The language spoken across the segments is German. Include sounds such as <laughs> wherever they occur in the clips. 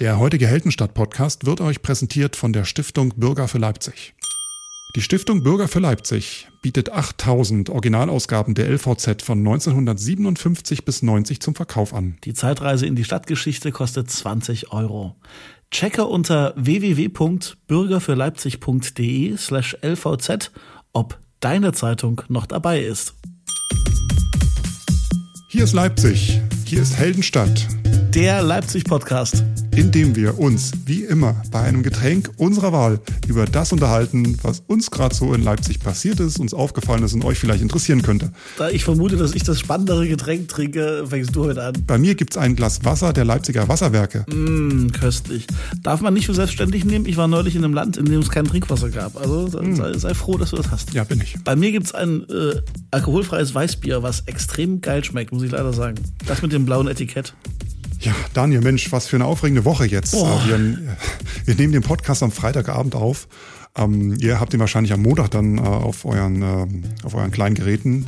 Der heutige Heldenstadt-Podcast wird euch präsentiert von der Stiftung Bürger für Leipzig. Die Stiftung Bürger für Leipzig bietet 8000 Originalausgaben der LVZ von 1957 bis 90 zum Verkauf an. Die Zeitreise in die Stadtgeschichte kostet 20 Euro. Checke unter www.bürgerfürleipzig.de slash lvz, ob deine Zeitung noch dabei ist. Hier ist Leipzig, hier ist Heldenstadt. Der Leipzig-Podcast in dem wir uns, wie immer, bei einem Getränk unserer Wahl über das unterhalten, was uns gerade so in Leipzig passiert ist, uns aufgefallen ist und euch vielleicht interessieren könnte. Da ich vermute, dass ich das spannendere Getränk trinke, fängst du heute an. Bei mir gibt es ein Glas Wasser der Leipziger Wasserwerke. Mmh, köstlich. Darf man nicht für selbstständig nehmen? Ich war neulich in einem Land, in dem es kein Trinkwasser gab. Also mmh. sei, sei, froh, dass du das hast. Ja, bin ich. Bei mir gibt es ein äh, alkoholfreies Weißbier, was extrem geil schmeckt, muss ich leider sagen. Das mit dem blauen Etikett. Ja, Daniel, Mensch, was für eine aufregende Woche jetzt. Oh. Wir, wir, nehmen den Podcast am Freitagabend auf. Ähm, ihr habt ihn wahrscheinlich am Montag dann äh, auf, euren, äh, auf euren kleinen Geräten.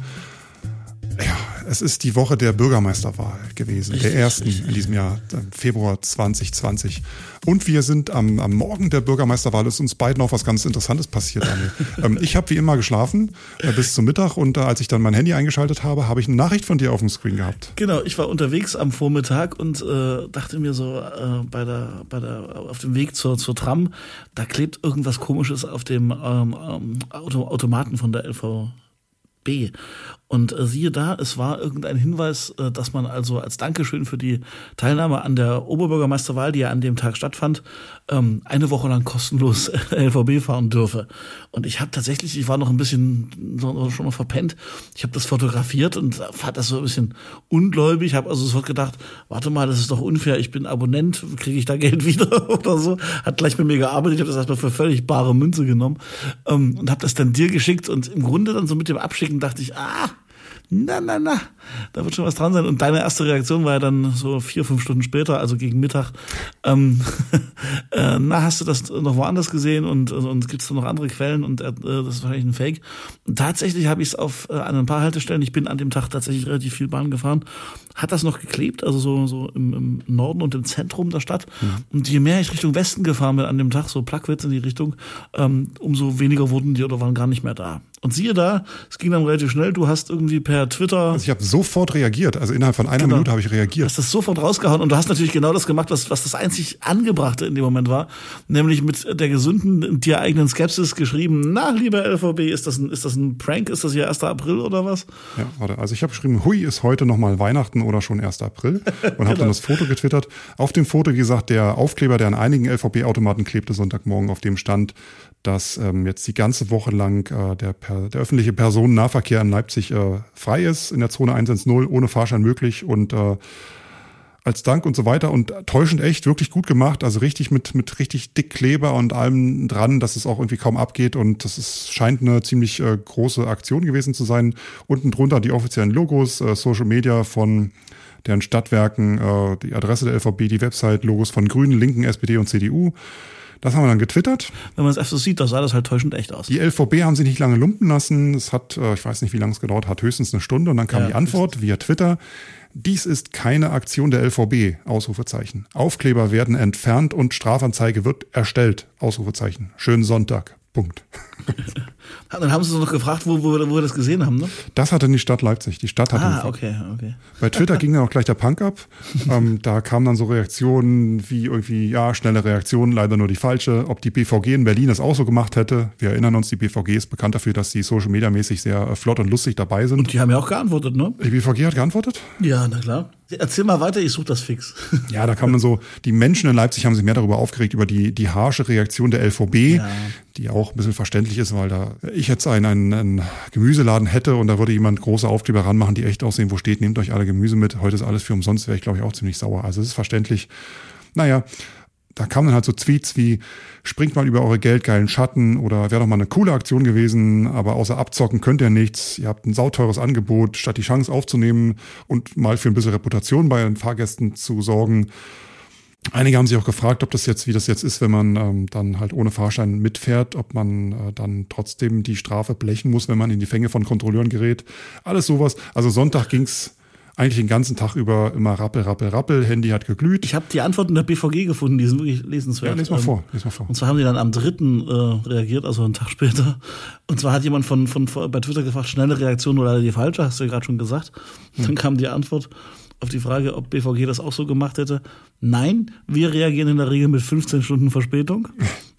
Es ist die Woche der Bürgermeisterwahl gewesen, richtig, der ersten richtig. in diesem Jahr, Februar 2020. Und wir sind am, am Morgen der Bürgermeisterwahl, ist uns beiden auch was ganz Interessantes passiert, Daniel. <laughs> ähm, ich habe wie immer geschlafen äh, bis zum Mittag und äh, als ich dann mein Handy eingeschaltet habe, habe ich eine Nachricht von dir auf dem Screen gehabt. Genau, ich war unterwegs am Vormittag und äh, dachte mir so äh, bei der, bei der, auf dem Weg zur, zur Tram, da klebt irgendwas Komisches auf dem ähm, ähm Auto, Automaten von der LVB. Und äh, siehe da, es war irgendein Hinweis, äh, dass man also als Dankeschön für die Teilnahme an der Oberbürgermeisterwahl, die ja an dem Tag stattfand, ähm, eine Woche lang kostenlos <laughs> LVB fahren dürfe. Und ich habe tatsächlich, ich war noch ein bisschen so, schon mal verpennt. Ich habe das fotografiert und fand das so ein bisschen ungläubig. Habe also sofort gedacht, warte mal, das ist doch unfair. Ich bin Abonnent, kriege ich da Geld <laughs> wieder oder so? Hat gleich mit mir gearbeitet. Ich habe das erstmal für völlig bare Münze genommen ähm, und habe das dann dir geschickt. Und im Grunde dann so mit dem Abschicken dachte ich, ah na, na, na, da wird schon was dran sein. Und deine erste Reaktion war ja dann so vier, fünf Stunden später, also gegen Mittag. Ähm, <laughs> äh, na, hast du das noch woanders gesehen und, und gibt es da noch andere Quellen und äh, das ist wahrscheinlich ein Fake. Und tatsächlich habe ich es auf äh, an ein paar Haltestellen, ich bin an dem Tag tatsächlich relativ viel Bahn gefahren, hat das noch geklebt, also so, so im, im Norden und im Zentrum der Stadt. Mhm. Und je mehr ich Richtung Westen gefahren bin an dem Tag, so Plagwitz in die Richtung, ähm, umso weniger wurden die oder waren gar nicht mehr da. Und siehe da, es ging dann relativ schnell. Du hast irgendwie per Twitter. Also ich habe sofort reagiert. Also innerhalb von einer genau. Minute habe ich reagiert. Du hast das sofort rausgehauen und du hast natürlich genau das gemacht, was, was das einzig Angebrachte in dem Moment war. Nämlich mit der gesunden, dir eigenen Skepsis geschrieben, na, lieber LVB, ist das ein, ist das ein Prank? Ist das hier 1. April oder was? Ja, warte. Also ich habe geschrieben, hui, ist heute nochmal Weihnachten oder schon 1. April. <laughs> Und genau. habe dann das Foto getwittert. Auf dem Foto, wie gesagt, der Aufkleber, der an einigen LVB-Automaten klebte Sonntagmorgen, auf dem stand, dass ähm, jetzt die ganze Woche lang äh, der, der öffentliche Personennahverkehr in Leipzig äh, frei ist, in der Zone 110, ohne Fahrschein möglich und äh, als Dank und so weiter und täuschend echt, wirklich gut gemacht, also richtig mit, mit richtig dick Kleber und allem dran, dass es auch irgendwie kaum abgeht und das ist, scheint eine ziemlich äh, große Aktion gewesen zu sein. Unten drunter die offiziellen Logos, äh, Social Media von deren Stadtwerken, äh, die Adresse der LVB, die Website, Logos von Grünen, Linken, SPD und CDU. Das haben wir dann getwittert. Wenn man es so sieht, da sah das halt täuschend echt aus. Die LVB haben sich nicht lange lumpen lassen. Es hat, äh, ich weiß nicht, wie lange es gedauert hat, höchstens eine Stunde. Und dann kam ja, die Antwort via Twitter. Dies ist keine Aktion der LVB, Ausrufezeichen. Aufkleber werden entfernt und Strafanzeige wird erstellt, Ausrufezeichen. Schönen Sonntag. Punkt. <laughs> Dann haben sie uns noch gefragt, wo, wo, wo wir das gesehen haben, ne? Das hatte die Stadt Leipzig. Die Stadt hatte Ah, okay, okay. Bei Twitter <laughs> ging dann auch gleich der Punk ab. ähm, da kamen dann so Reaktionen wie irgendwie, ja, schnelle Reaktionen, leider nur die falsche. Ob die BVG in Berlin das auch so gemacht hätte. Wir erinnern uns, die BVG ist bekannt dafür, dass sie social media mäßig sehr äh, flott und lustig dabei sind. Und die haben ja auch geantwortet, ne? Die BVG hat geantwortet? Ja, na klar. Erzähl mal weiter, ich suche das fix. <laughs> Ja, da kam dann so, die Menschen in Leipzig haben sich mehr darüber aufgeregt, über die, die harsche Reaktion der LVB, ja. die auch ein bisschen verständlich ist, weil da ich jetzt einen, einen, einen Gemüseladen hätte und da würde jemand große Aufkleber ranmachen, die echt aussehen, wo steht, nehmt euch alle Gemüse mit, heute ist alles für umsonst, wäre ich glaube ich auch ziemlich sauer. Also es ist verständlich. Naja, da kamen dann halt so Tweets wie, springt mal über eure geldgeilen Schatten oder wäre doch mal eine coole Aktion gewesen, aber außer abzocken könnt ihr nichts. Ihr habt ein sauteures Angebot, statt die Chance aufzunehmen und mal für ein bisschen Reputation bei den Fahrgästen zu sorgen. Einige haben sich auch gefragt, ob das jetzt, wie das jetzt ist, wenn man ähm, dann halt ohne Fahrschein mitfährt, ob man äh, dann trotzdem die Strafe blechen muss, wenn man in die Fänge von Kontrolleuren gerät. Alles sowas. Also Sonntag ging's eigentlich den ganzen Tag über immer rappel, rappel, rappel, Handy hat geglüht. Ich habe die Antworten der BVG gefunden, die sind wirklich lesenswert. Ja, les mal vor, les mal vor. Und zwar haben die dann am dritten äh, reagiert, also einen Tag später. Und zwar hat jemand von, von, von bei Twitter gefragt, schnelle Reaktion oder die falsche, hast du ja gerade schon gesagt. Dann kam die Antwort auf die Frage, ob BVG das auch so gemacht hätte. Nein, wir reagieren in der Regel mit 15 Stunden Verspätung.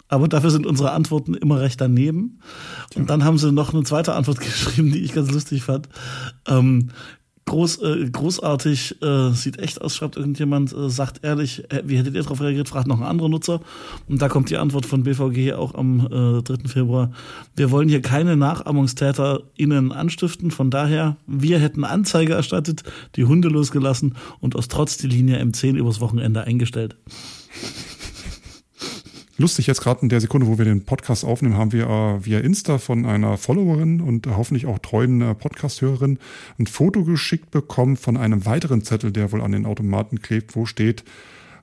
Aber dafür sind unsere Antworten immer recht daneben. Und dann haben sie noch eine zweite Antwort <laughs> geschrieben, die ich ganz lustig fand. Ähm, groß, äh, großartig, äh, sieht echt aus, schreibt irgendjemand, äh, sagt ehrlich, äh, wie hättet ihr darauf reagiert, fragt noch ein anderer Nutzer. Und da kommt die Antwort von BVG auch am äh, 3. Februar. Wir wollen hier keine NachahmungstäterInnen anstiften, von daher, wir hätten Anzeige erstattet, die Hunde losgelassen und aus Trotz die Linie M10 übers Wochenende eingestellt. Lustig, jetzt gerade in der Sekunde, wo wir den Podcast aufnehmen, haben wir äh, via Insta von einer Followerin und äh, hoffentlich auch treuen äh, Podcast-Hörerin ein Foto geschickt bekommen von einem weiteren Zettel, der wohl an den Automaten klebt, wo steht,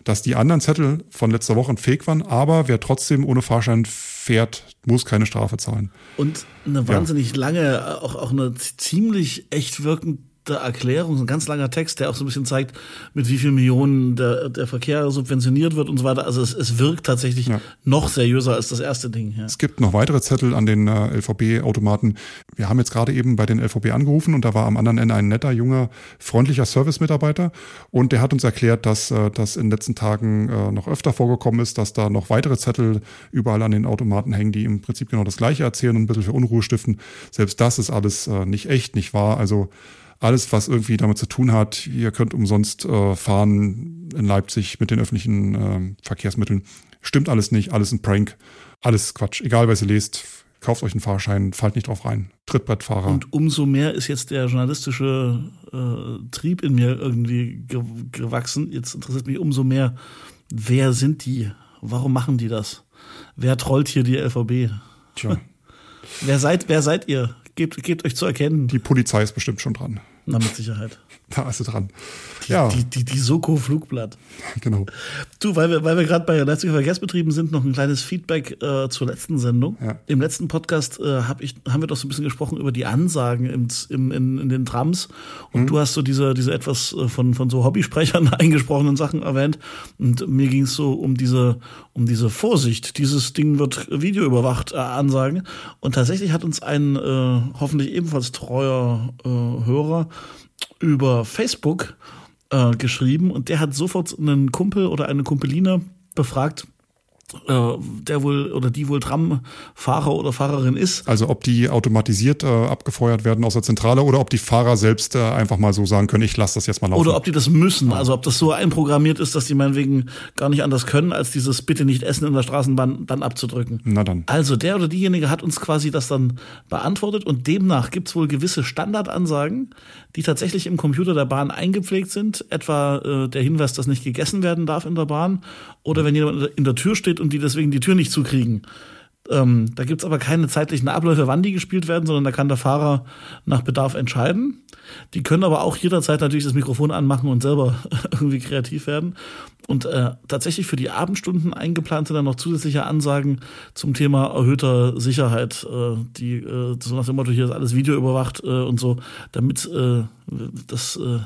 dass die anderen Zettel von letzter Woche ein Fake waren, aber wer trotzdem ohne Fahrschein fährt, muss keine Strafe zahlen. Und eine wahnsinnig ja. lange, auch, auch eine ziemlich echt wirkend Erklärung, so ein ganz langer Text, der auch so ein bisschen zeigt, mit wie viel Millionen der, der Verkehr subventioniert wird und so weiter. Also es, es wirkt tatsächlich ja. noch seriöser als das erste Ding. Ja. Es gibt noch weitere Zettel an den äh, LVB-Automaten. Wir haben jetzt gerade eben bei den LVB angerufen und da war am anderen Ende ein netter, junger, freundlicher Service-Mitarbeiter und der hat uns erklärt, dass äh, das in den letzten Tagen äh, noch öfter vorgekommen ist, dass da noch weitere Zettel überall an den Automaten hängen, die im Prinzip genau das Gleiche erzählen und ein bisschen für Unruhe stiften. Selbst das ist alles äh, nicht echt, nicht wahr. Also alles, was irgendwie damit zu tun hat, ihr könnt umsonst äh, fahren in Leipzig mit den öffentlichen äh, Verkehrsmitteln. Stimmt alles nicht, alles ein Prank, alles Quatsch. Egal, was ihr lest, kauft euch einen Fahrschein, fallt nicht drauf rein. Trittbrettfahrer. Und umso mehr ist jetzt der journalistische äh, Trieb in mir irgendwie ge gewachsen. Jetzt interessiert mich umso mehr, wer sind die? Warum machen die das? Wer trollt hier die LVB? Tja. <laughs> wer seid, wer seid ihr? Gebt, gebt euch zu erkennen. Die Polizei ist bestimmt schon dran. Na, mit Sicherheit. Da ist sie dran. Die, ja. Die, die, die Soko Flugblatt. Genau. Du, weil wir, weil wir gerade bei Leipziger Verkehrsbetrieben sind, noch ein kleines Feedback äh, zur letzten Sendung. Ja. Im letzten Podcast äh, hab ich, haben wir doch so ein bisschen gesprochen über die Ansagen im, im, in, in den Trams. Und mhm. du hast so diese, diese etwas äh, von, von so Hobbysprechern <laughs> eingesprochenen Sachen erwähnt. Und mir ging es so um diese, um diese Vorsicht. Dieses Ding wird videoüberwacht äh, Ansagen. Und tatsächlich hat uns ein äh, hoffentlich ebenfalls treuer äh, Hörer über Facebook äh, geschrieben und der hat sofort einen Kumpel oder eine Kumpeline befragt, der wohl oder die wohl Tramfahrer oder Fahrerin ist. Also ob die automatisiert äh, abgefeuert werden aus der Zentrale oder ob die Fahrer selbst äh, einfach mal so sagen können, ich lasse das jetzt mal laufen. Oder ob die das müssen, also ob das so einprogrammiert ist, dass die meinetwegen gar nicht anders können, als dieses bitte nicht essen in der Straßenbahn dann abzudrücken. Na dann. Also der oder diejenige hat uns quasi das dann beantwortet und demnach gibt es wohl gewisse Standardansagen, die tatsächlich im Computer der Bahn eingepflegt sind, etwa äh, der Hinweis, dass nicht gegessen werden darf in der Bahn oder wenn jemand in der Tür steht steht und die deswegen die Tür nicht zukriegen. Ähm, da gibt's aber keine zeitlichen Abläufe, wann die gespielt werden, sondern da kann der Fahrer nach Bedarf entscheiden. Die können aber auch jederzeit natürlich das Mikrofon anmachen und selber <laughs> irgendwie kreativ werden. Und äh, tatsächlich für die Abendstunden eingeplant sind dann noch zusätzliche Ansagen zum Thema erhöhter Sicherheit, äh, die äh, so nach dem Motto, hier ist alles Video überwacht äh, und so, damit äh, das äh,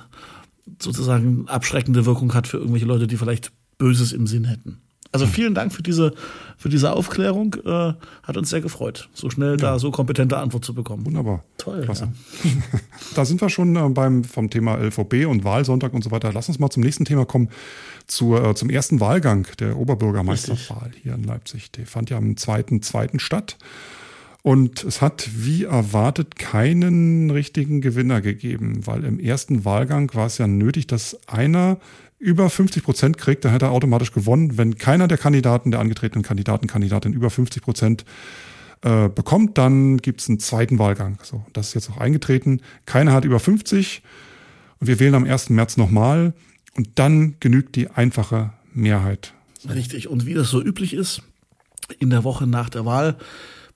sozusagen abschreckende Wirkung hat für irgendwelche Leute, die vielleicht Böses im Sinn hätten. Also vielen Dank für diese, für diese Aufklärung. Äh, hat uns sehr gefreut, so schnell ja. da so kompetente Antwort zu bekommen. Wunderbar. Toll. Klasse. Ja. <laughs> da sind wir schon äh, beim, vom Thema LVB und Wahlsonntag und so weiter. Lass uns mal zum nächsten Thema kommen, zur, äh, zum ersten Wahlgang der Oberbürgermeisterwahl hier in Leipzig. Der fand ja am 2.2. statt. Und es hat wie erwartet keinen richtigen Gewinner gegeben, weil im ersten Wahlgang war es ja nötig, dass einer über 50 Prozent kriegt, dann hätte er automatisch gewonnen. Wenn keiner der Kandidaten, der angetretenen Kandidaten, Kandidatin über 50 Prozent äh, bekommt, dann gibt es einen zweiten Wahlgang. So, das ist jetzt auch eingetreten. Keiner hat über 50 und wir wählen am 1. März nochmal und dann genügt die einfache Mehrheit. Richtig. Und wie das so üblich ist, in der Woche nach der Wahl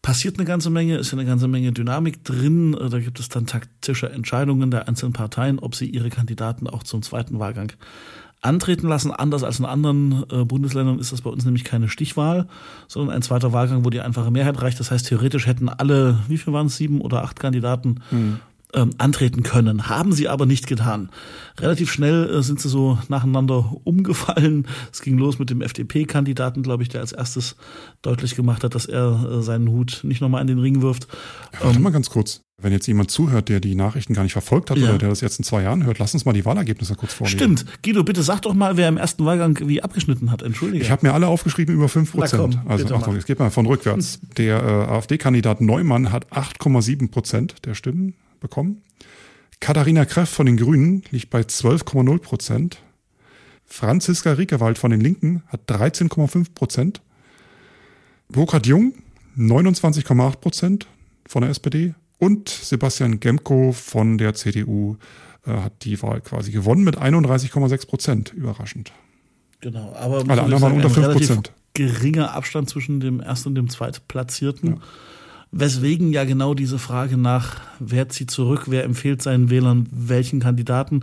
passiert eine ganze Menge, ist eine ganze Menge Dynamik drin. Da gibt es dann taktische Entscheidungen der einzelnen Parteien, ob sie ihre Kandidaten auch zum zweiten Wahlgang antreten lassen. Anders als in anderen äh, Bundesländern ist das bei uns nämlich keine Stichwahl, sondern ein zweiter Wahlgang, wo die einfache Mehrheit reicht. Das heißt, theoretisch hätten alle, wie viel waren es, sieben oder acht Kandidaten, mhm. Ähm, antreten können. Haben sie aber nicht getan. Relativ schnell äh, sind sie so nacheinander umgefallen. Es ging los mit dem FDP-Kandidaten, glaube ich, der als erstes deutlich gemacht hat, dass er äh, seinen Hut nicht nochmal in den Ring wirft. Warte ähm, mal ganz kurz. Wenn jetzt jemand zuhört, der die Nachrichten gar nicht verfolgt hat ja. oder der das jetzt in zwei Jahren hört, lass uns mal die Wahlergebnisse kurz vorlesen. Stimmt. Guido, bitte sag doch mal, wer im ersten Wahlgang wie abgeschnitten hat. Entschuldige. Ich habe mir alle aufgeschrieben über fünf Prozent. Also Achtung, es geht mal von rückwärts. Der äh, AfD-Kandidat Neumann hat 8,7 Prozent der Stimmen bekommen. Katharina Kreff von den Grünen liegt bei 12,0 Prozent. Franziska Riekewald von den Linken hat 13,5 Prozent. Burkhard Jung 29,8 Prozent von der SPD. Und Sebastian Gemko von der CDU äh, hat die Wahl quasi gewonnen mit 31,6 Prozent. Überraschend. Genau, aber alle anderen waren unter 5 Prozent. Geringer Abstand zwischen dem ersten und dem zweitplatzierten. Ja. Weswegen ja genau diese Frage nach, wer zieht zurück, wer empfiehlt seinen Wählern welchen Kandidaten,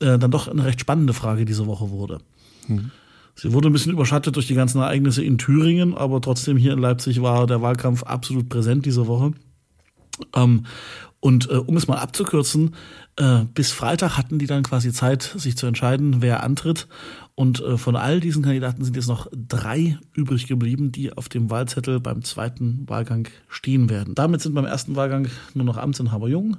äh, dann doch eine recht spannende Frage diese Woche wurde. Mhm. Sie wurde ein bisschen überschattet durch die ganzen Ereignisse in Thüringen, aber trotzdem hier in Leipzig war der Wahlkampf absolut präsent diese Woche. Ähm, und äh, um es mal abzukürzen, äh, bis Freitag hatten die dann quasi Zeit, sich zu entscheiden, wer antritt. Und äh, von all diesen Kandidaten sind jetzt noch drei übrig geblieben, die auf dem Wahlzettel beim zweiten Wahlgang stehen werden. Damit sind beim ersten Wahlgang nur noch Amtsinhaber Jung,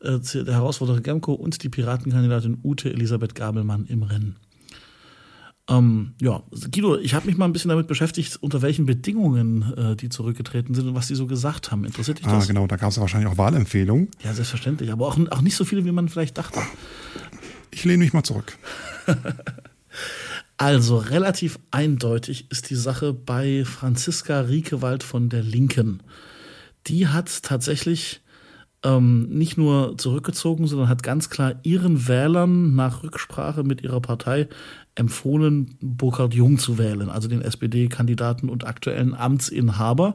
äh, der Herausforderer Gemko und die Piratenkandidatin Ute Elisabeth Gabelmann im Rennen. Ähm, ja, Guido, ich habe mich mal ein bisschen damit beschäftigt, unter welchen Bedingungen äh, die zurückgetreten sind und was die so gesagt haben. Interessiert dich ah, das? Ah, genau, da gab es ja wahrscheinlich auch Wahlempfehlungen. Ja, selbstverständlich, aber auch, auch nicht so viele, wie man vielleicht dachte. Ich lehne mich mal zurück. <laughs> also, relativ eindeutig ist die Sache bei Franziska Riekewald von der Linken. Die hat tatsächlich ähm, nicht nur zurückgezogen, sondern hat ganz klar ihren Wählern nach Rücksprache mit ihrer Partei empfohlen, Burkhard Jung zu wählen, also den SPD-Kandidaten und aktuellen Amtsinhaber.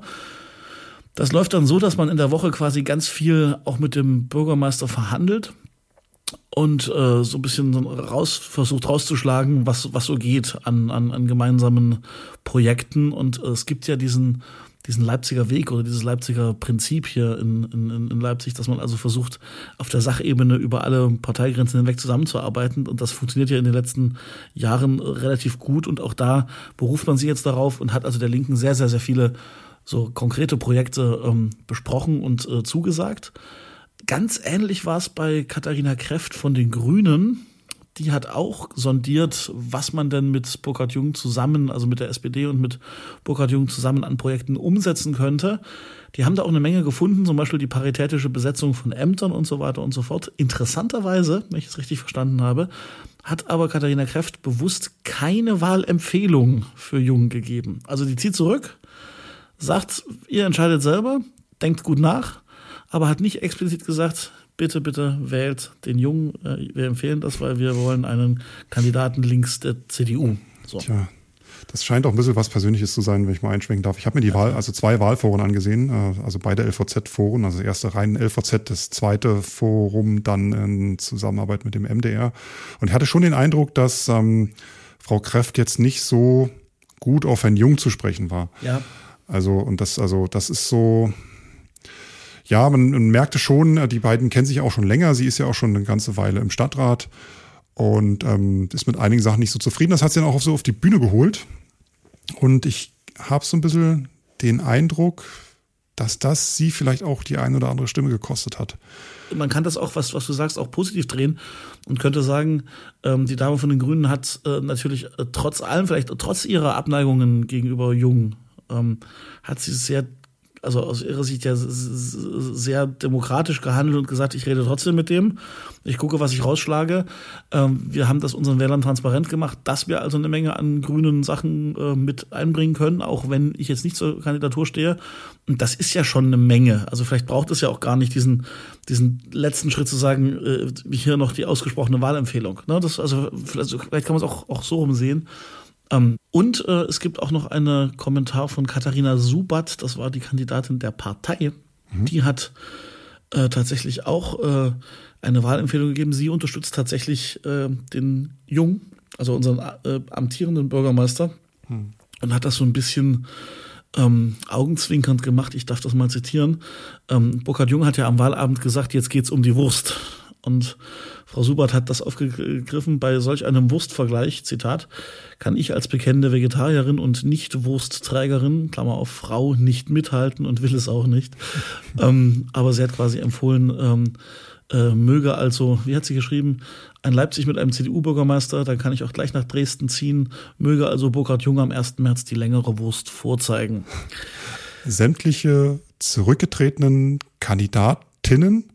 Das läuft dann so, dass man in der Woche quasi ganz viel auch mit dem Bürgermeister verhandelt und äh, so ein bisschen raus, versucht rauszuschlagen, was, was so geht an, an, an gemeinsamen Projekten. Und äh, es gibt ja diesen diesen Leipziger Weg oder dieses Leipziger Prinzip hier in, in, in Leipzig, dass man also versucht, auf der Sachebene über alle Parteigrenzen hinweg zusammenzuarbeiten. Und das funktioniert ja in den letzten Jahren relativ gut. Und auch da beruft man sich jetzt darauf und hat also der Linken sehr, sehr, sehr viele so konkrete Projekte ähm, besprochen und äh, zugesagt. Ganz ähnlich war es bei Katharina Kräft von den Grünen die hat auch sondiert, was man denn mit Burkhard Jung zusammen, also mit der SPD und mit Burkhard Jung zusammen an Projekten umsetzen könnte. Die haben da auch eine Menge gefunden, zum Beispiel die paritätische Besetzung von Ämtern und so weiter und so fort. Interessanterweise, wenn ich es richtig verstanden habe, hat aber Katharina Kräft bewusst keine Wahlempfehlung für Jung gegeben. Also die zieht zurück, sagt, ihr entscheidet selber, denkt gut nach, aber hat nicht explizit gesagt, bitte, bitte wählt den Jungen. Äh, wir empfehlen das, weil wir wollen einen Kandidaten links der CDU. So. Tja, das scheint auch ein bisschen was Persönliches zu sein, wenn ich mal einschwenken darf. Ich habe mir die Wahl, also zwei Wahlforen angesehen, äh, also beide LVZ-Foren, also das erste rein LVZ, das zweite Forum dann in Zusammenarbeit mit dem MDR. Und ich hatte schon den Eindruck, dass ähm, Frau Kräft jetzt nicht so gut auf Herrn Jung zu sprechen war. Ja. Also, und das, also, das ist so, ja, man, man merkte schon, äh, die beiden kennen sich auch schon länger. Sie ist ja auch schon eine ganze Weile im Stadtrat und ähm, ist mit einigen Sachen nicht so zufrieden. Das hat sie dann auch so auf die Bühne geholt. Und ich habe so ein bisschen den Eindruck, dass das sie vielleicht auch die eine oder andere Stimme gekostet hat. Man kann das auch, was, was du sagst, auch positiv drehen und könnte sagen, ähm, die Dame von den Grünen hat äh, natürlich äh, trotz allem, vielleicht trotz ihrer Abneigungen gegenüber Jungen, ähm, hat sie sehr also aus ihrer Sicht ja sehr demokratisch gehandelt und gesagt, ich rede trotzdem mit dem, ich gucke, was ich rausschlage. Ähm, wir haben das unseren Wählern transparent gemacht, dass wir also eine Menge an grünen Sachen äh, mit einbringen können, auch wenn ich jetzt nicht zur Kandidatur stehe. Und das ist ja schon eine Menge. Also vielleicht braucht es ja auch gar nicht diesen, diesen letzten Schritt zu sagen, äh, hier noch die ausgesprochene Wahlempfehlung. Ne? Das, also vielleicht, vielleicht kann man es auch, auch so rumsehen. Ähm, und äh, es gibt auch noch einen Kommentar von Katharina Subat, das war die Kandidatin der Partei. Mhm. Die hat äh, tatsächlich auch äh, eine Wahlempfehlung gegeben. Sie unterstützt tatsächlich äh, den Jung, also unseren äh, amtierenden Bürgermeister, mhm. und hat das so ein bisschen ähm, augenzwinkernd gemacht. Ich darf das mal zitieren. Ähm, Burkhard Jung hat ja am Wahlabend gesagt, jetzt geht's um die Wurst. Und Frau Subert hat das aufgegriffen bei solch einem Wurstvergleich, Zitat, kann ich als bekennende Vegetarierin und Nicht-Wurstträgerin, Klammer auf Frau, nicht mithalten und will es auch nicht. <laughs> ähm, aber sie hat quasi empfohlen, ähm, äh, möge also, wie hat sie geschrieben, ein Leipzig mit einem CDU-Bürgermeister, dann kann ich auch gleich nach Dresden ziehen, möge also Burkhard Jung am 1. März die längere Wurst vorzeigen. Sämtliche zurückgetretenen Kandidatinnen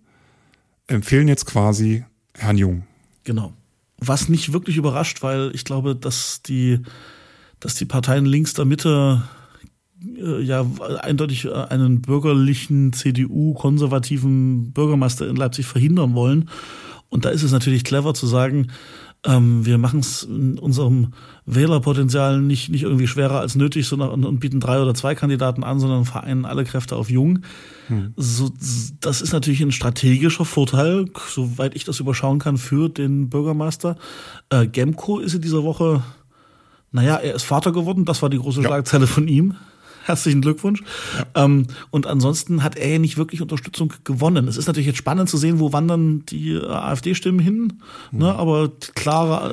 empfehlen jetzt quasi Herrn Jung. Genau. Was nicht wirklich überrascht, weil ich glaube, dass die, dass die Parteien links der Mitte äh, ja eindeutig äh, einen bürgerlichen CDU-konservativen Bürgermeister in Leipzig verhindern wollen. Und da ist es natürlich clever zu sagen, ähm, wir machen es in unserem Wählerpotenzial nicht, nicht irgendwie schwerer als nötig, sondern und, bieten drei oder zwei Kandidaten an, sondern vereinen alle Kräfte auf Jung. Hm. So, das ist natürlich ein strategischer Vorteil, soweit ich das überschauen kann, für den Bürgermeister. Äh, Gemco ist in dieser Woche, naja, er ist Vater geworden, das war die große Schlagzeile ja. von ihm. Herzlichen Glückwunsch. Ja. Ähm, und ansonsten hat er ja nicht wirklich Unterstützung gewonnen. Es ist natürlich jetzt spannend zu sehen, wo wandern die äh, AfD-Stimmen hin. Mhm. Ne? Aber klar,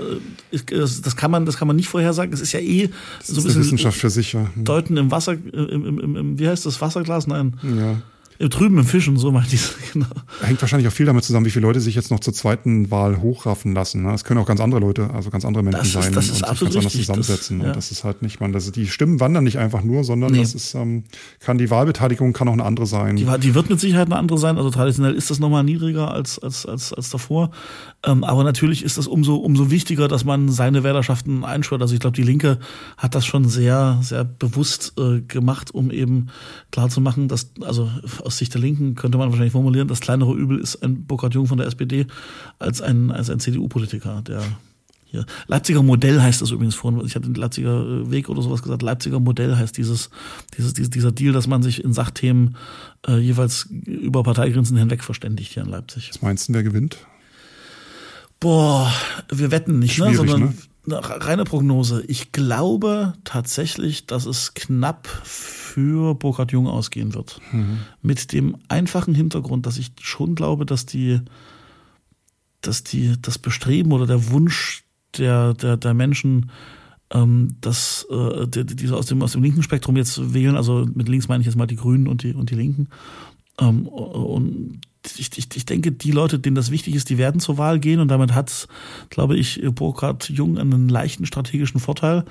äh, das kann man, das kann man nicht vorhersagen. Es ist ja eh das so ein bisschen Wissenschaft für sich. Ja. Mhm. Deuten im Wasser, im, im, im, wie heißt das Wasserglas? Nein. Ja. Drüben im Fischen, so meinte ich es, <laughs> genau. Hängt wahrscheinlich auch viel damit zusammen, wie viele Leute sich jetzt noch zur zweiten Wahl hochraffen lassen. Ne? Es können auch ganz andere Leute, also ganz andere Menschen das sein das ist und absolut sich ganz richtig. anders zusammensetzen. Das, ja. und das ist halt nicht, man, das, die Stimmen wandern nicht einfach nur, sondern nee. das ist, ähm, kann die Wahlbeteiligung kann auch eine andere sein. Die, die wird mit Sicherheit eine andere sein. Also traditionell ist das nochmal niedriger als, als, als, als davor. Ähm, aber natürlich ist das umso, umso wichtiger, dass man seine Wählerschaften einschwört. Also ich glaube, die Linke hat das schon sehr, sehr bewusst äh, gemacht, um eben klarzumachen, dass, also aus Sicht der Linken könnte man wahrscheinlich formulieren, das kleinere Übel ist ein Burkhard Jung von der SPD als ein, als ein CDU-Politiker, der hier. Leipziger Modell heißt das übrigens vorhin. Ich hatte den Leipziger äh, Weg oder sowas gesagt. Leipziger Modell heißt dieses, dieses, dieser Deal, dass man sich in Sachthemen äh, jeweils über Parteigrenzen hinweg verständigt hier in Leipzig. Was meinst du, wer gewinnt? Boah, wir wetten nicht, ne? sondern ne? Reine Prognose. Ich glaube tatsächlich, dass es knapp für Burkhard Jung ausgehen wird. Mhm. Mit dem einfachen Hintergrund, dass ich schon glaube, dass die, dass die, das Bestreben oder der Wunsch der, der, der Menschen, ähm, dass äh, die, die aus dem, aus dem linken Spektrum jetzt wählen, also mit links meine ich jetzt mal die Grünen und die, und die Linken, ähm, und ich, ich, ich denke, die Leute, denen das wichtig ist, die werden zur Wahl gehen und damit hat, glaube ich, Burkhard Jung einen leichten strategischen Vorteil.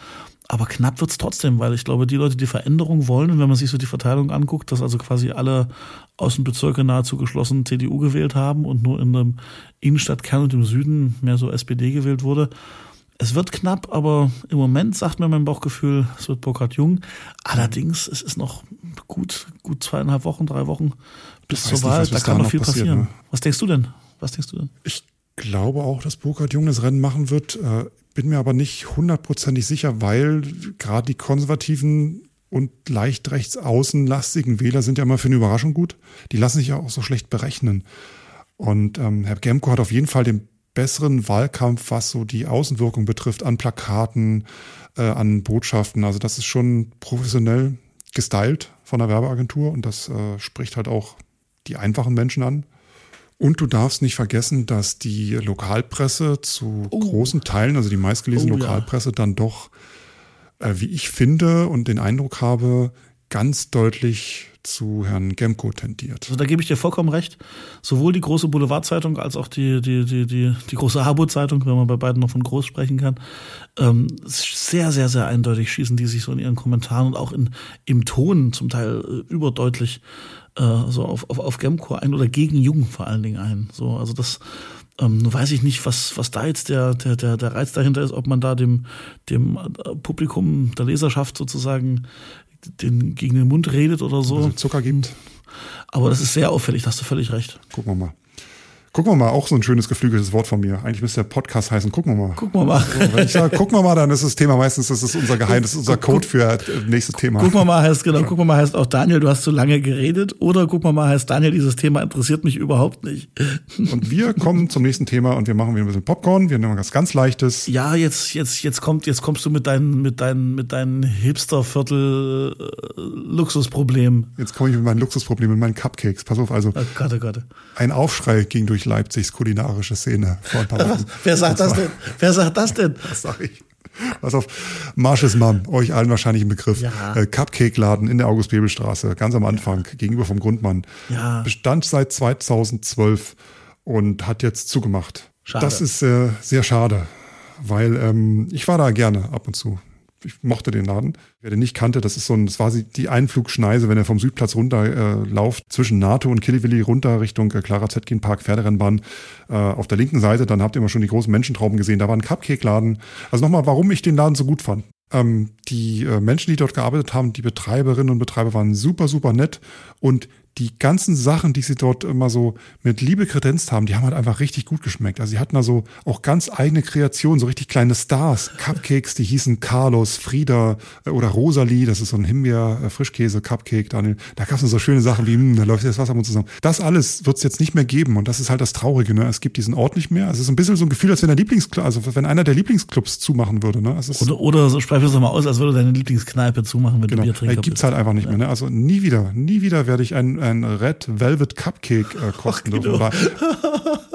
Aber knapp wird's trotzdem, weil ich glaube, die Leute, die Veränderung wollen, wenn man sich so die Verteilung anguckt, dass also quasi alle Außenbezirke nahezu geschlossen CDU gewählt haben und nur in einem Innenstadtkern und im Süden mehr so SPD gewählt wurde, es wird knapp, aber im Moment sagt mir mein Bauchgefühl, es wird Burkhard Jung. Allerdings, es ist noch gut, gut zweieinhalb Wochen, drei Wochen bis zur Wahl. Nicht, da kann noch viel passieren. Ne? Was denkst du denn? Was denkst du denn? Ich glaube auch, dass Burkhard Jung das Rennen machen wird. Äh, bin mir aber nicht hundertprozentig sicher, weil gerade die konservativen und leicht rechts außenlastigen Wähler sind ja immer für eine Überraschung gut. Die lassen sich ja auch so schlecht berechnen. Und ähm, Herr Gemko hat auf jeden Fall den besseren Wahlkampf, was so die Außenwirkung betrifft, an Plakaten, äh, an Botschaften. Also das ist schon professionell gestylt von der Werbeagentur und das äh, spricht halt auch die einfachen Menschen an. Und du darfst nicht vergessen, dass die Lokalpresse zu oh. großen Teilen, also die meistgelesene oh, Lokalpresse, ja. dann doch, äh, wie ich finde und den Eindruck habe, ganz deutlich zu Herrn Gemko tendiert. Also da gebe ich dir vollkommen recht. Sowohl die große Boulevardzeitung als auch die, die, die, die, die große Harburg-Zeitung, wenn man bei beiden noch von groß sprechen kann, ähm, sehr, sehr, sehr eindeutig schießen die sich so in ihren Kommentaren und auch in, im Ton zum Teil äh, überdeutlich äh, so auf, auf, auf Gemco ein oder gegen Jung vor allen Dingen ein. So, also das ähm, weiß ich nicht, was, was da jetzt der, der, der, der Reiz dahinter ist, ob man da dem, dem äh, Publikum, der Leserschaft sozusagen den gegen den Mund redet oder so. Also Zucker gibt. Aber das ist sehr auffällig, da hast du völlig recht. Gucken wir mal. Gucken wir mal, auch so ein schönes geflügeltes Wort von mir. Eigentlich müsste der Podcast heißen, gucken wir mal. Gucken wir mal. So, wenn ich sage, gucken wir mal, dann ist das Thema meistens, das ist unser Geheim, das ist unser Code für das nächste Thema. Gucken wir mal heißt, genau, gucken wir mal heißt auch Daniel, du hast zu lange geredet. Oder gucken wir mal heißt Daniel, dieses Thema interessiert mich überhaupt nicht. <laughs> Und wir kommen zum nächsten Thema und wir machen wieder ein bisschen Popcorn. Wir nehmen was ganz Leichtes. Ja, jetzt, jetzt, jetzt kommt, jetzt kommst du mit deinen, mit deinen, mit deinen Hipsterviertel äh, Luxusproblemen. Jetzt komme ich mit meinen Luxusproblemen, mit meinen Cupcakes. Pass auf, also Oh Gott, oh Gott. ein Aufschrei ging durch Leipzigs kulinarische Szene vor ein paar Wochen. Wer sagt das denn? Wer sagt das denn? <laughs> Was sag ich? Pass auf, Marsches Mom, euch allen wahrscheinlich ein Begriff. Ja. Äh, Cupcake-Laden in der August-Bebel-Straße, ganz am Anfang, gegenüber vom Grundmann. Ja. Bestand seit 2012 und hat jetzt zugemacht. Schade. Das ist äh, sehr schade, weil ähm, ich war da gerne ab und zu. Ich mochte den Laden. Wer den nicht kannte, das ist so ein, das war die Einflugschneise, wenn er vom Südplatz runter äh, lauft, zwischen NATO und Killiwilli runter Richtung äh, Clara Zetkin Park, Pferderennbahn. Äh, auf der linken Seite, dann habt ihr immer schon die großen Menschentrauben gesehen. Da war ein Cupcake-Laden. Also nochmal, warum ich den Laden so gut fand. Ähm, die äh, Menschen, die dort gearbeitet haben, die Betreiberinnen und Betreiber waren super, super nett und die ganzen Sachen, die sie dort immer so mit Liebe kredenzt haben, die haben halt einfach richtig gut geschmeckt. Also sie hatten da so auch ganz eigene Kreationen, so richtig kleine Stars, Cupcakes, die hießen Carlos, Frieda äh, oder Rosalie, das ist so ein Himbeer-Frischkäse-Cupcake, Daniel. Da gab es so schöne Sachen wie, hm, da läuft jetzt Wasser mit zusammen. Das alles wird es jetzt nicht mehr geben und das ist halt das Traurige. Ne? Es gibt diesen Ort nicht mehr. Es ist ein bisschen so ein Gefühl, als wenn der Lieblingsclub, also wenn einer der Lieblingsclubs zumachen würde. Ne? Es Oder, oder so sprechen wir es mal aus, als würde deine Lieblingskneipe zumachen, wenn Genau. du Bier trinkst. Äh, gibt's halt einfach nicht mehr. Ne? Also nie wieder, nie wieder werde ich ein, ein Red Velvet Cupcake äh, kosten dürfen. genau. Oder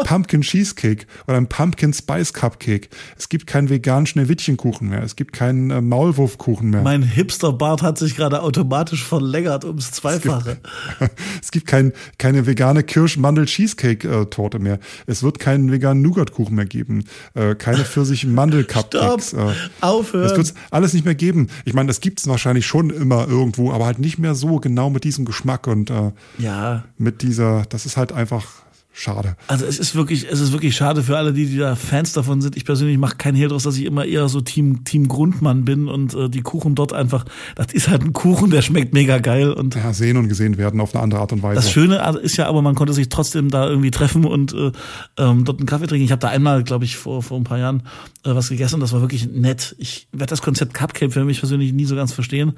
Pumpkin Cheesecake oder ein Pumpkin Spice Cupcake. Es gibt keinen veganen Schneewittchenkuchen mehr. Es gibt keinen äh, Maulwurfkuchen mehr. Mein Hipsterbart hat sich gerade automatisch verlängert ums Zweifache. <laughs> es gibt kein, keine vegane Kirsch-Mandel-Cheesecake-Torte mehr. Es wird keinen veganen Nougat-Kuchen mehr geben. Äh, keine Pfirsich-Mandel-Cupcakes. Äh, Aufhören. Das wird's alles nicht mehr geben. Ich meine, das gibt's wahrscheinlich schon immer irgendwo, aber halt nicht mehr so genau mit diesem Geschmack und äh, Ja, mit dieser, das ist halt einfach schade. Also es ist wirklich, es ist wirklich schade für alle, die, die da Fans davon sind. Ich persönlich mache keinen Hehl draus, dass ich immer eher so Team, Team Grundmann bin und äh, die Kuchen dort einfach, das ist halt ein Kuchen, der schmeckt mega geil und Ja, sehen und gesehen werden auf eine andere Art und Weise. das Schöne ist ja aber, man konnte sich trotzdem da irgendwie treffen und äh, ähm, dort einen Kaffee trinken. Ich habe da einmal, glaube ich, vor, vor ein paar Jahren äh, was gegessen. Das war wirklich nett. Ich werde das Konzept Cupcake für mich persönlich nie so ganz verstehen.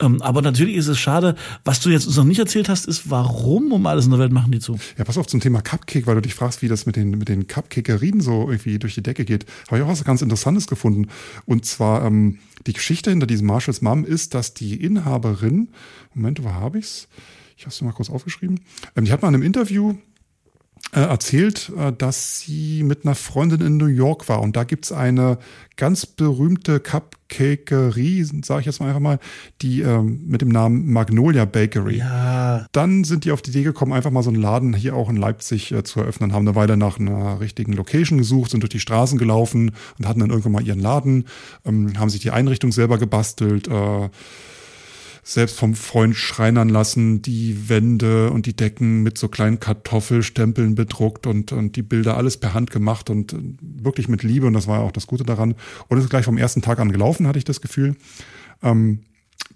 Ähm, aber natürlich ist es schade. Was du jetzt uns noch nicht erzählt hast, ist, warum um alles in der Welt machen die zu? Ja, pass auf zum Thema Cupcake, weil du dich fragst, wie das mit den, mit den Cupcakerien so irgendwie durch die Decke geht. Habe ich auch was ganz Interessantes gefunden. Und zwar, ähm, die Geschichte hinter diesem Marshalls Mom ist, dass die Inhaberin, Moment, wo habe ich's? Ich habe es mal kurz aufgeschrieben. Ähm, die hat mal in einem Interview äh, erzählt, äh, dass sie mit einer Freundin in New York war. Und da gibt's eine ganz berühmte Cupcakerie, sage ich jetzt mal einfach mal, die ähm, mit dem Namen Magnolia Bakery. Ja, Dann sind die auf die Idee gekommen, einfach mal so einen Laden hier auch in Leipzig äh, zu eröffnen, haben eine Weile nach einer richtigen Location gesucht, sind durch die Straßen gelaufen und hatten dann irgendwann mal ihren Laden, ähm, haben sich die Einrichtung selber gebastelt, äh, selbst vom Freund schreinern lassen, die Wände und die Decken mit so kleinen Kartoffelstempeln bedruckt und, und die Bilder alles per Hand gemacht und äh, wirklich mit Liebe und das war auch das Gute daran. Und es ist gleich vom ersten Tag an gelaufen, hatte ich das Gefühl. Ähm,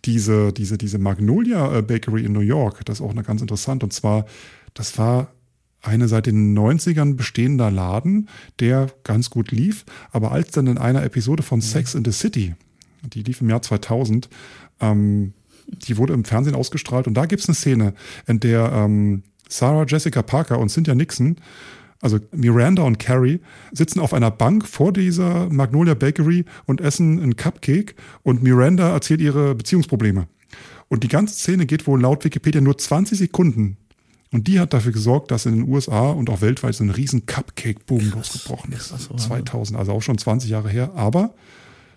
diese, diese, diese Magnolia äh, Bakery in New York, das ist auch eine ganz interessant. Und zwar, das war eine seit den 90ern bestehender Laden, der ganz gut lief. Aber als dann in einer Episode von Sex in the City, die lief im Jahr 2000, ähm, die wurde im Fernsehen ausgestrahlt und da gibt's eine Szene, in der ähm, Sarah Jessica Parker und Cynthia Nixon, also Miranda und Carrie, sitzen auf einer Bank vor dieser Magnolia Bakery und essen einen Cupcake und Miranda erzählt ihre Beziehungsprobleme. Und die ganze Szene geht wohl laut Wikipedia nur 20 Sekunden. Und die hat dafür gesorgt, dass in den USA und auch weltweit so ein riesen Cupcake-Boom losgebrochen ist. krass, oder? 2000, also auch schon 20 Jahre her. Aber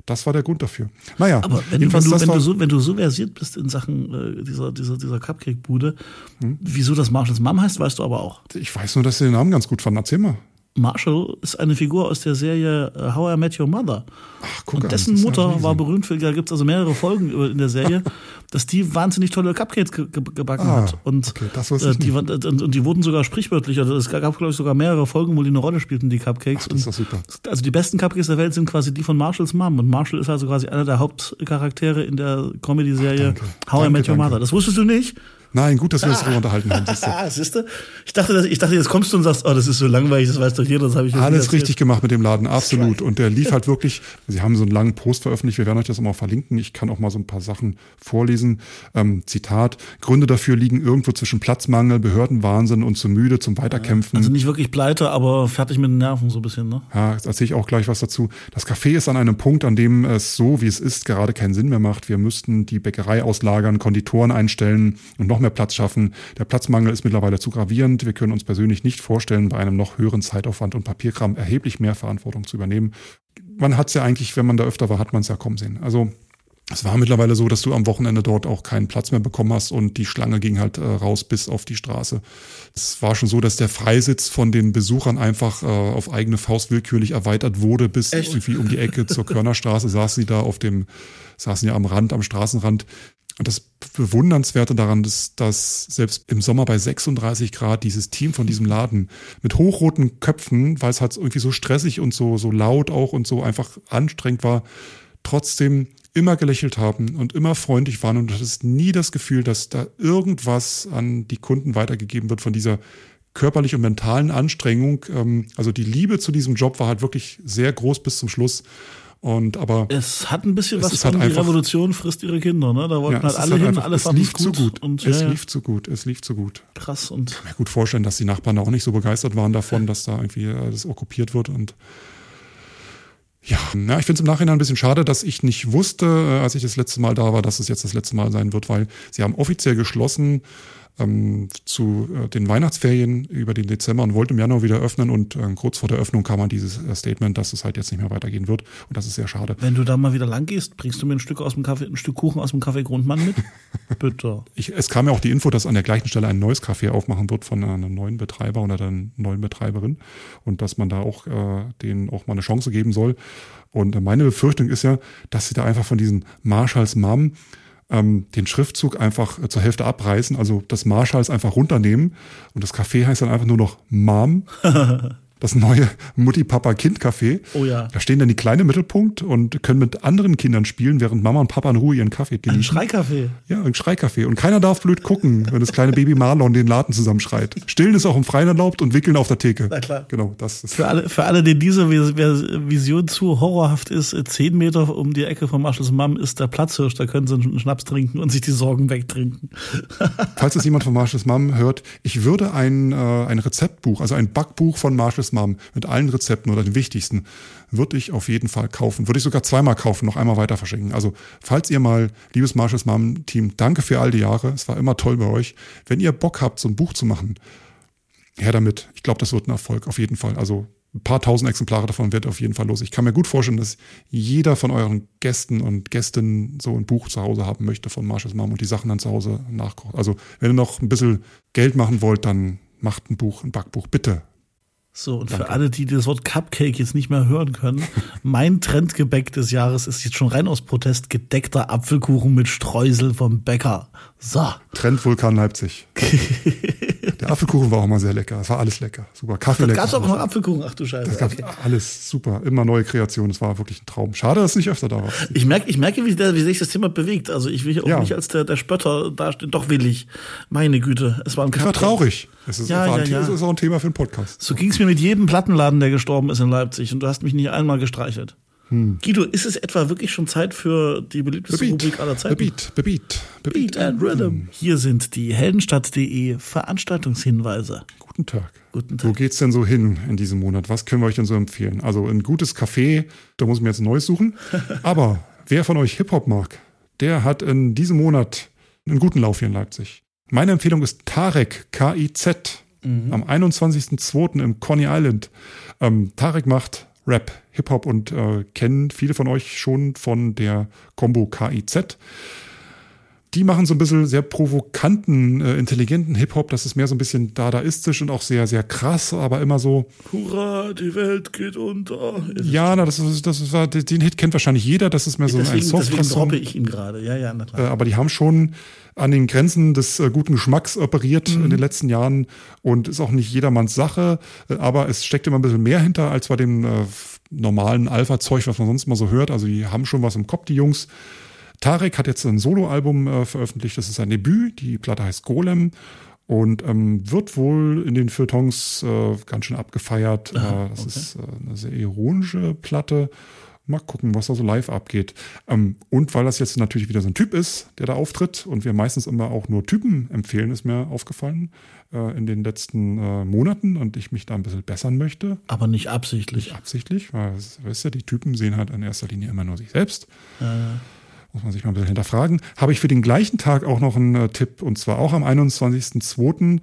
das war der Grund dafür. Naja, Aber wenn, wenn, jedenfalls du, wenn, du so, wenn du so versiert bist in Sachen äh, dieser, dieser, dieser Cupcake-Bude, Hm? wieso das Marshalls Mom heißt, weißt du aber auch. ich weiß nur, dass sie den Namen ganz gut fanden. Erzähl mal. Marshall ist eine Figur aus der Serie äh, How I Met Your Mother. Ach, guck Und an, dessen Mutter war berühmt für, da gibt es also mehrere Folgen in der Serie, <laughs> dass die wahnsinnig tolle Cupcakes ge ge gebacken Ah, hat. Und, okay, äh, die, waren- und, die wurden sogar sprichwörtlich, also es gab, glaube ich, sogar mehrere Folgen, wo die eine Rolle spielten, die Cupcakes. Ach, das ist doch super. Also die besten Cupcakes der Welt sind quasi die von Marshalls Mom. Und Marshall ist also quasi einer der Hauptcharaktere in der Comedy-Serie Ach, danke. How I Met Your danke. Mother. Das wusstest du nicht? Nein, gut, dass wir uns darüber unterhalten haben. Ah, <laughs> siehst du? Ich dachte, ich dachte, jetzt kommst du und sagst, oh, das ist so langweilig, das weiß doch jeder, das habe ich Alles richtig gemacht mit dem Laden, absolut. Und der lief halt wirklich, sie haben so einen langen Post veröffentlicht, wir werden euch das auch mal verlinken. Ich kann auch mal so ein paar Sachen vorlesen. Ähm, Zitat, Gründe dafür liegen irgendwo zwischen Platzmangel, Behördenwahnsinn und zu müde zum Weiterkämpfen. Also nicht wirklich pleite, aber fertig mit den Nerven so ein bisschen, ne? Ja, jetzt erzähle ich auch gleich was dazu. Das Café ist an einem Punkt, an dem es so, wie es ist, gerade keinen Sinn mehr macht. Wir müssten die Bäckerei auslagern, Konditoren einstellen und noch mehr Platz schaffen. Der Platzmangel ist mittlerweile zu gravierend. Wir können uns persönlich nicht vorstellen, bei einem noch höheren Zeitaufwand und Papierkram erheblich mehr Verantwortung zu übernehmen. Man hat es ja eigentlich, wenn man da öfter war, hat man es ja kommen sehen. Also es war mittlerweile so, dass du am Wochenende dort auch keinen Platz mehr bekommen hast und die Schlange ging halt äh, raus bis auf die Straße. Es war schon so, dass der Freisitz von den Besuchern einfach äh, auf eigene Faust willkürlich erweitert wurde bis Echt? irgendwie um die Ecke zur Körnerstraße saßen sie da auf dem, saßen ja am Rand, am Straßenrand. Und das Bewundernswerte daran ist, dass selbst im Sommer bei 36 Grad dieses Team von diesem Laden mit hochroten Köpfen, weil es halt irgendwie so stressig und so, so laut auch und so einfach anstrengend war, trotzdem immer gelächelt haben und immer freundlich waren und du hattest nie das Gefühl, dass da irgendwas an die Kunden weitergegeben wird von dieser körperlich und mentalen Anstrengung. Ähm, also die Liebe zu diesem Job war halt wirklich sehr groß bis zum Schluss. Und aber es hat ein bisschen was von halt die Revolution frisst ihre Kinder, ne? Da wollten ja, halt alle halt hin, einfach, alles es lief gut. zu gut. Und, es ja, lief zu gut, es lief zu gut. Krass und ich kann mir gut vorstellen, dass die Nachbarn auch nicht so begeistert waren davon, dass da irgendwie das okkupiert wird und ja, ja ich finde es im Nachhinein ein bisschen schade, dass ich nicht wusste, äh, als ich das letzte Mal da war, dass es jetzt das letzte Mal sein wird, weil sie haben offiziell geschlossen ähm, zu äh, den Weihnachtsferien über den Dezember und wollte im Januar wieder öffnen und äh, kurz vor der Öffnung kam man dieses äh, Statement, dass es halt jetzt nicht mehr weitergehen wird und das ist sehr schade. Wenn du da mal wieder lang gehst, bringst du mir ein Stück aus dem Kaffee, ein Stück Kuchen aus dem Café Grundmann mit? <laughs> Bitte. Ich, es kam ja auch die Info, dass an der gleichen Stelle ein neues Café aufmachen wird von einem neuen Betreiber oder einer neuen Betreiberin und dass man da auch äh, denen auch mal eine Chance geben soll. Und meine Befürchtung ist ja, dass sie da einfach von diesen Marshalls Mom ähm, den Schriftzug einfach äh, zur Hälfte abreißen, also das Marshalls einfach runternehmen und das Café heißt dann einfach nur noch Mom. <laughs> das neue Mutti-Papa-Kind-Café. Oh ja. Da stehen dann die Kleinen im Mittelpunkt und können mit anderen Kindern spielen, während Mama und Papa in Ruhe ihren Kaffee genießen. Ein Schreicafé. Ja, ein Schreicafé. Und keiner darf blöd gucken, wenn das kleine Baby Marlon den Laden zusammenschreit. Stillen ist auch im Freien erlaubt und wickeln auf der Theke. Na klar. Genau, das ist. Für alle, für alle, denen diese Vision zu horrorhaft ist, zehn Meter um die Ecke von Marshalls Mom ist der Platzhirsch. Da können sie einen Schnaps trinken und sich die Sorgen wegtrinken. Falls es jemand von Marshalls Mom hört, ich würde ein, äh, ein Rezeptbuch, also ein Backbuch von Marshalls Mom mit allen Rezepten oder den wichtigsten, würde ich auf jeden Fall kaufen. Würde ich sogar zweimal kaufen, noch einmal weiter verschenken. Also, falls ihr mal, liebes Marshalls Mom Team, danke für all die Jahre. Es war immer toll bei euch. Wenn ihr Bock habt, so ein Buch zu machen, her damit. Ich glaube, das wird ein Erfolg, auf jeden Fall. Also, ein paar tausend Exemplare davon wird auf jeden Fall los. Ich kann mir gut vorstellen, dass jeder von euren Gästen und Gästinnen so ein Buch zu Hause haben möchte von Marshalls Mom und die Sachen dann zu Hause nachkocht. Also, wenn ihr noch ein bisschen Geld machen wollt, dann macht ein Buch, ein Backbuch. Bitte. So, und Danke. für alle, die das Wort Cupcake jetzt nicht mehr hören können, <laughs> mein Trendgebäck des Jahres ist jetzt schon rein aus Protest gedeckter Apfelkuchen mit Streusel vom Bäcker. So. Trendvulkan Leipzig. <laughs> Der Apfelkuchen war auch mal sehr lecker. Es war alles lecker. Super. Kaffee da lecker. Gab es auch noch Apfelkuchen? Ach du Scheiße. Das gab okay. alles super. Immer neue Kreationen. Es war wirklich ein Traum. Schade, dass es nicht öfter da war. Ich merke, ich merke, wie, der, wie sich das Thema bewegt. Also ich will hier auch ja. nicht als der, der Spötter dastehen. Doch will ich. Meine Güte. Es war ein Ich war traurig. Es ist, ja, ja, ja. es ist auch ein Thema für einen Podcast. So ging es mir mit jedem Plattenladen, der gestorben ist in Leipzig. Und du hast mich nicht einmal gestreichelt. Hm. Guido, ist es etwa wirklich schon Zeit für die beliebteste Rubrik aller Zeiten? Beat, beat, beat, beat and Rhythm. Hier sind die heldenstadt.de Veranstaltungshinweise. Guten Tag. Guten Tag. Wo geht's denn so hin in diesem Monat? Was können wir euch denn so empfehlen? Also ein gutes Café, da muss ich mir jetzt ein neues suchen. <laughs> Aber wer von euch Hip-Hop mag, der hat in diesem Monat einen guten Lauf hier in Leipzig. Meine Empfehlung ist Tarek, K-I-Z, mhm. am 21.02. im Coney Island. Ähm, Tarek macht Rap, Hip-Hop und äh, kennen viele von euch schon von der Combo KIZ. Die machen so ein bisschen sehr provokanten, äh, intelligenten Hip-Hop. Das ist mehr so ein bisschen dadaistisch und auch sehr, sehr krass, aber immer so. Hurra, die Welt geht unter. Ja, na, das ist, das ist, den Hit kennt wahrscheinlich jeder. Das ist mehr so deswegen, ein soft Deswegen droppe ich ihn gerade. Ja, ja, na klar. Äh, aber die haben schon an den Grenzen des äh, guten Geschmacks operiert mhm. in den letzten Jahren und ist auch nicht jedermanns Sache, äh, aber es steckt immer ein bisschen mehr hinter als bei dem äh, normalen Alpha-Zeug, was man sonst mal so hört. Also die haben schon was im Kopf, die Jungs. Tarek hat jetzt ein Soloalbum äh, veröffentlicht, das ist sein Debüt, die Platte heißt Golem und ähm, wird wohl in den Feuilletons äh, ganz schön abgefeiert. Aha, äh, das okay. ist äh, eine sehr ironische Platte. Mal gucken, was da so live abgeht. Ähm, und weil das jetzt natürlich wieder so ein Typ ist, der da auftritt und wir meistens immer auch nur Typen empfehlen, ist mir aufgefallen äh, in den letzten äh, Monaten und ich mich da ein bisschen bessern möchte. Aber nicht absichtlich. Nicht absichtlich, weil, weißt du, die Typen sehen halt in erster Linie immer nur sich selbst. Äh. Muss man sich mal ein bisschen hinterfragen. Habe ich für den gleichen Tag auch noch einen äh, Tipp und zwar auch am 21.02.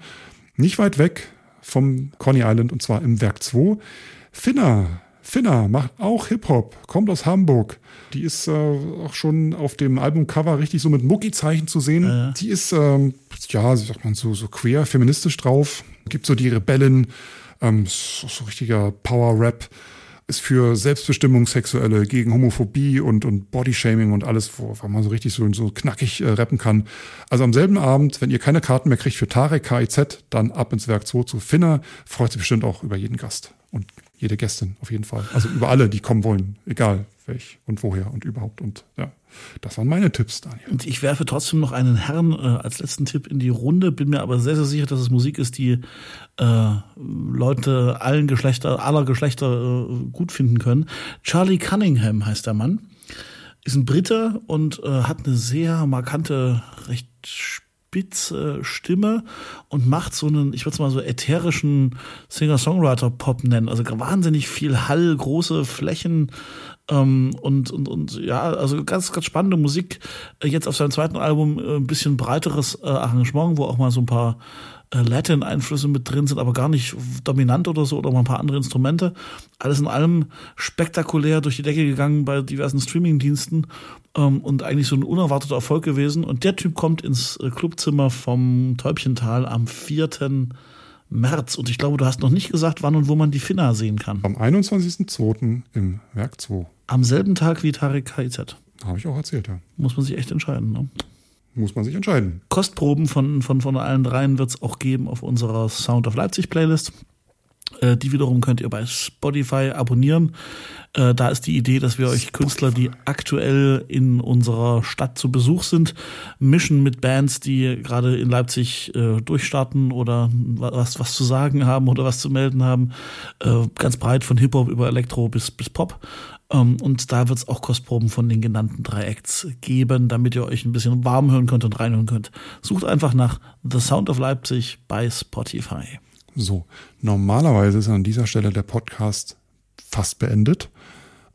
Nicht weit weg vom Coney Island und zwar im Werk 2. Finna Finna macht auch Hip-Hop, kommt aus Hamburg. Die ist äh, auch schon auf dem Albumcover richtig so mit Mucki-Zeichen zu sehen. Äh. Die ist, ähm, ja, sagt man so, so queer, feministisch drauf. Gibt so die Rebellen, ähm, so, so richtiger Power-Rap. Ist für Selbstbestimmung Sexuelle, gegen Homophobie und, und Bodyshaming und alles, wo, wo man so richtig so, so knackig äh, rappen kann. Also am selben Abend, wenn ihr keine Karten mehr kriegt für Tarek KIZ, dann ab ins Werk 2 zu Finna. Freut sich bestimmt auch über jeden Gast. Und jede Gästin auf jeden Fall. Also über alle, die kommen wollen, egal welch und woher und überhaupt. Und ja, das waren meine Tipps, Daniel. Und ich werfe trotzdem noch einen Herrn äh, als letzten Tipp in die Runde, bin mir aber sehr, sehr sicher, dass es Musik ist, die äh, Leute allen Geschlechter, aller Geschlechter äh, gut finden können. Charlie Cunningham heißt der Mann. Ist ein Brite und äh, hat eine sehr markante, recht spitze Stimme und macht so einen, ich würde es mal so ätherischen Singer-Songwriter-Pop nennen. Also wahnsinnig viel Hall, große Flächen ähm, und, und, und ja, also ganz, ganz spannende Musik. Jetzt auf seinem zweiten Album äh, ein bisschen breiteres äh, Arrangement, wo auch mal so ein paar äh, Latin-Einflüsse mit drin sind, aber gar nicht dominant oder so oder mal ein paar andere Instrumente. Alles in allem spektakulär durch die Decke gegangen bei diversen Streaming-Diensten ähm, und eigentlich so ein unerwarteter Erfolg gewesen. Und der Typ kommt ins äh, Clubzimmer vom Täubchental am 4. März. Und ich glaube, du hast noch nicht gesagt, wann und wo man die Finna sehen kann. Am 21.02. im Werk 2. Am selben Tag wie Tarek KIZ. Habe ich auch erzählt, ja. Muss man sich echt entscheiden, ne? muss man sich entscheiden. Kostproben von, von, von allen dreien wird es auch geben auf unserer Sound of Leipzig Playlist. Äh, die wiederum könnt ihr bei Spotify abonnieren. Äh, da ist die Idee, dass wir euch Künstler, die aktuell in unserer Stadt zu Besuch sind, mischen mit Bands, die gerade in Leipzig äh, durchstarten oder was, was zu sagen haben oder was zu melden haben. Äh, ganz breit von Hip-Hop über Elektro bis, bis Pop. Ähm, und da wird es auch Kostproben von den genannten drei Acts geben, damit ihr euch ein bisschen warm hören könnt und reinhören könnt. Sucht einfach nach The Sound of Leipzig bei Spotify. So, normalerweise ist an dieser Stelle der Podcast fast beendet.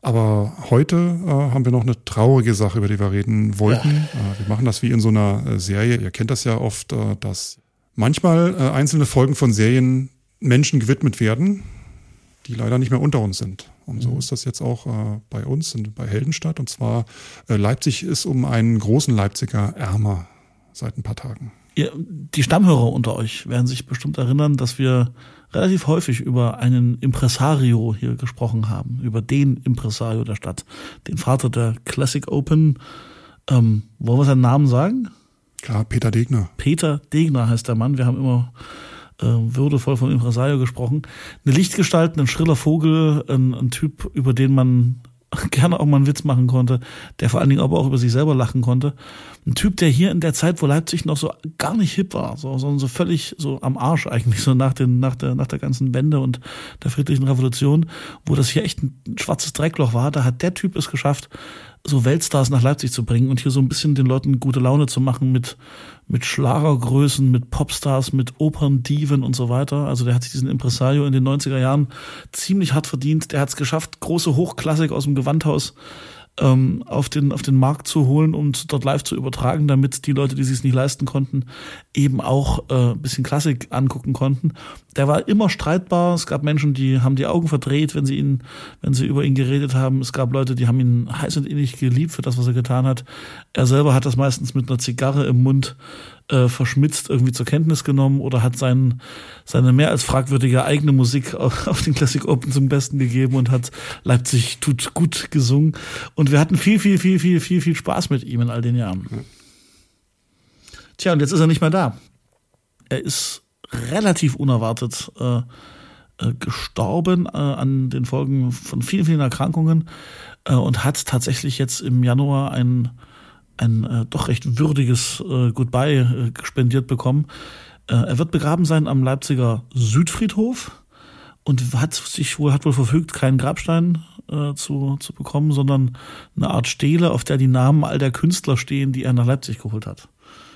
Aber heute äh, haben wir noch eine traurige Sache, über die wir reden wollten. Ja. Äh, wir machen das wie in so einer äh, Serie. Ihr kennt das ja oft, äh, dass manchmal äh, einzelne Folgen von Serien Menschen gewidmet werden, die leider nicht mehr unter uns sind. Und so mhm. ist das jetzt auch äh, bei uns in, bei Heldenstadt. Und zwar Leipzig ist um einen großen Leipziger ärmer seit ein paar Tagen. Ihr, die Stammhörer unter euch werden sich bestimmt erinnern, dass wir relativ häufig über einen Impresario hier gesprochen haben, über den Impresario der Stadt, den Vater der Classic Open. Ähm, wollen wir seinen Namen sagen? Klar, Peter Degner. Peter Degner heißt der Mann. Wir haben immer äh, würdevoll von Impresario gesprochen. Eine Lichtgestalt, ein schriller Vogel, ein, ein Typ, über den man <laughs> gerne auch mal einen Witz machen konnte, der vor allen Dingen aber auch über sich selber lachen konnte. Ein Typ, der hier in der Zeit, wo Leipzig noch so gar nicht hip war, so, sondern so völlig so am Arsch eigentlich, so nach, den, nach, der, nach der ganzen Wende und der friedlichen Revolution, wo das hier echt ein schwarzes Dreckloch war, da hat der Typ es geschafft, so Weltstars nach Leipzig zu bringen und hier so ein bisschen den Leuten gute Laune zu machen mit, mit Schlagergrößen, mit Popstars, mit Operndiven und so weiter. Also der hat sich diesen Impresario in den 90er Jahren ziemlich hart verdient. Der hat es geschafft, große Hochklassik aus dem Gewandhaus ähm, auf, den, auf den Markt zu holen und dort live zu übertragen, damit die Leute, die sich es nicht leisten konnten, eben auch äh, bisschen Klassik angucken konnten. Der war immer streitbar. Es gab Menschen, die haben die Augen verdreht, wenn sie ihn, wenn sie über ihn geredet haben. Es gab Leute, die haben ihn heiß und innig geliebt für das, was er getan hat. Er selber hat das meistens mit einer Zigarre im Mund äh, verschmitzt irgendwie zur Kenntnis genommen oder hat sein, seine mehr als fragwürdige eigene Musik <laughs> auf, auf den Classic Open zum Besten gegeben und hat Leipzig tut gut gesungen. Und wir hatten viel, viel, viel, viel, viel, viel Spaß mit ihm in all den Jahren. Tja, und jetzt ist er nicht mehr da. Er ist relativ unerwartet äh, äh, gestorben äh, an den Folgen von vielen, vielen Erkrankungen äh, und hat tatsächlich jetzt im Januar ein ein äh, doch recht würdiges äh, Goodbye äh, spendiert bekommen. Äh, er wird begraben sein am Leipziger Südfriedhof und hat sich wohl, hat wohl verfügt, keinen Grabstein äh, zu, zu bekommen, sondern eine Art Stele, auf der die Namen all der Künstler stehen, die er nach Leipzig geholt hat.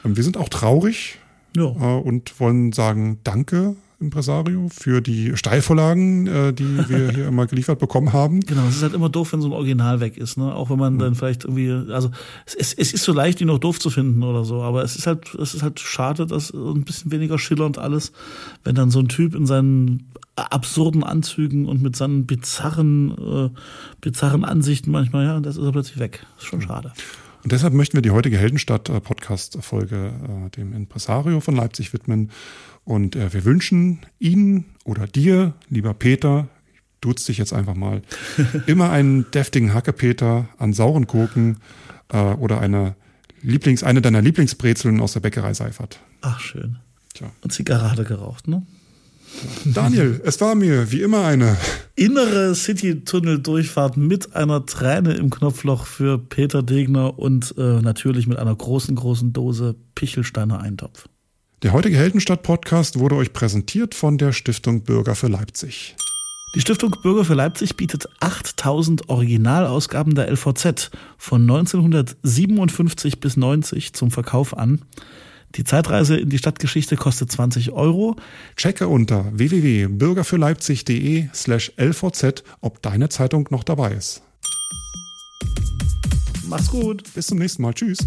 Wir sind auch traurig ja. äh, und wollen sagen Danke Impresario für die Steilvorlagen, äh, die wir hier immer geliefert bekommen haben. <laughs> Genau, es ist halt immer doof, wenn so ein Original weg ist, ne? Auch wenn man dann vielleicht irgendwie, also es, es ist so leicht, die noch doof zu finden oder so, aber es ist halt, es ist halt schade, dass ein bisschen weniger schillernd alles, wenn dann so ein Typ in seinen absurden Anzügen und mit seinen bizarren, äh, bizarren Ansichten manchmal, ja, das ist er plötzlich weg. ist schon schade. Und deshalb möchten wir die heutige Heldenstadt-Podcast-Folge äh, dem Impresario von Leipzig widmen und äh, wir wünschen Ihnen oder dir, lieber Peter, duz dich jetzt einfach mal, <laughs> immer einen deftigen Hackepeter an sauren Gurken äh, oder eine Lieblings, eine deiner Lieblingsbrezeln aus der Bäckerei Seifert. Ach, schön. Tja. Und Zigarre geraucht, ne? <laughs> Daniel, es war mir wie immer eine innere City-Tunnel-Durchfahrt mit einer Träne im Knopfloch für Peter Degner und äh, natürlich mit einer großen, großen Dose Pichelsteiner Eintopf. Der heutige Heldenstadt-Podcast wurde euch präsentiert von der Stiftung Bürger für Leipzig. Die Stiftung Bürger für Leipzig bietet 8000 Originalausgaben der LVZ von 1957 bis 90 zum Verkauf an. Die Zeitreise in die Stadtgeschichte kostet 20 Euro. Checke unter www.bürgerfürleipzig.de slash LVZ, ob deine Zeitung noch dabei ist. Mach's gut. Bis zum nächsten Mal. Tschüss.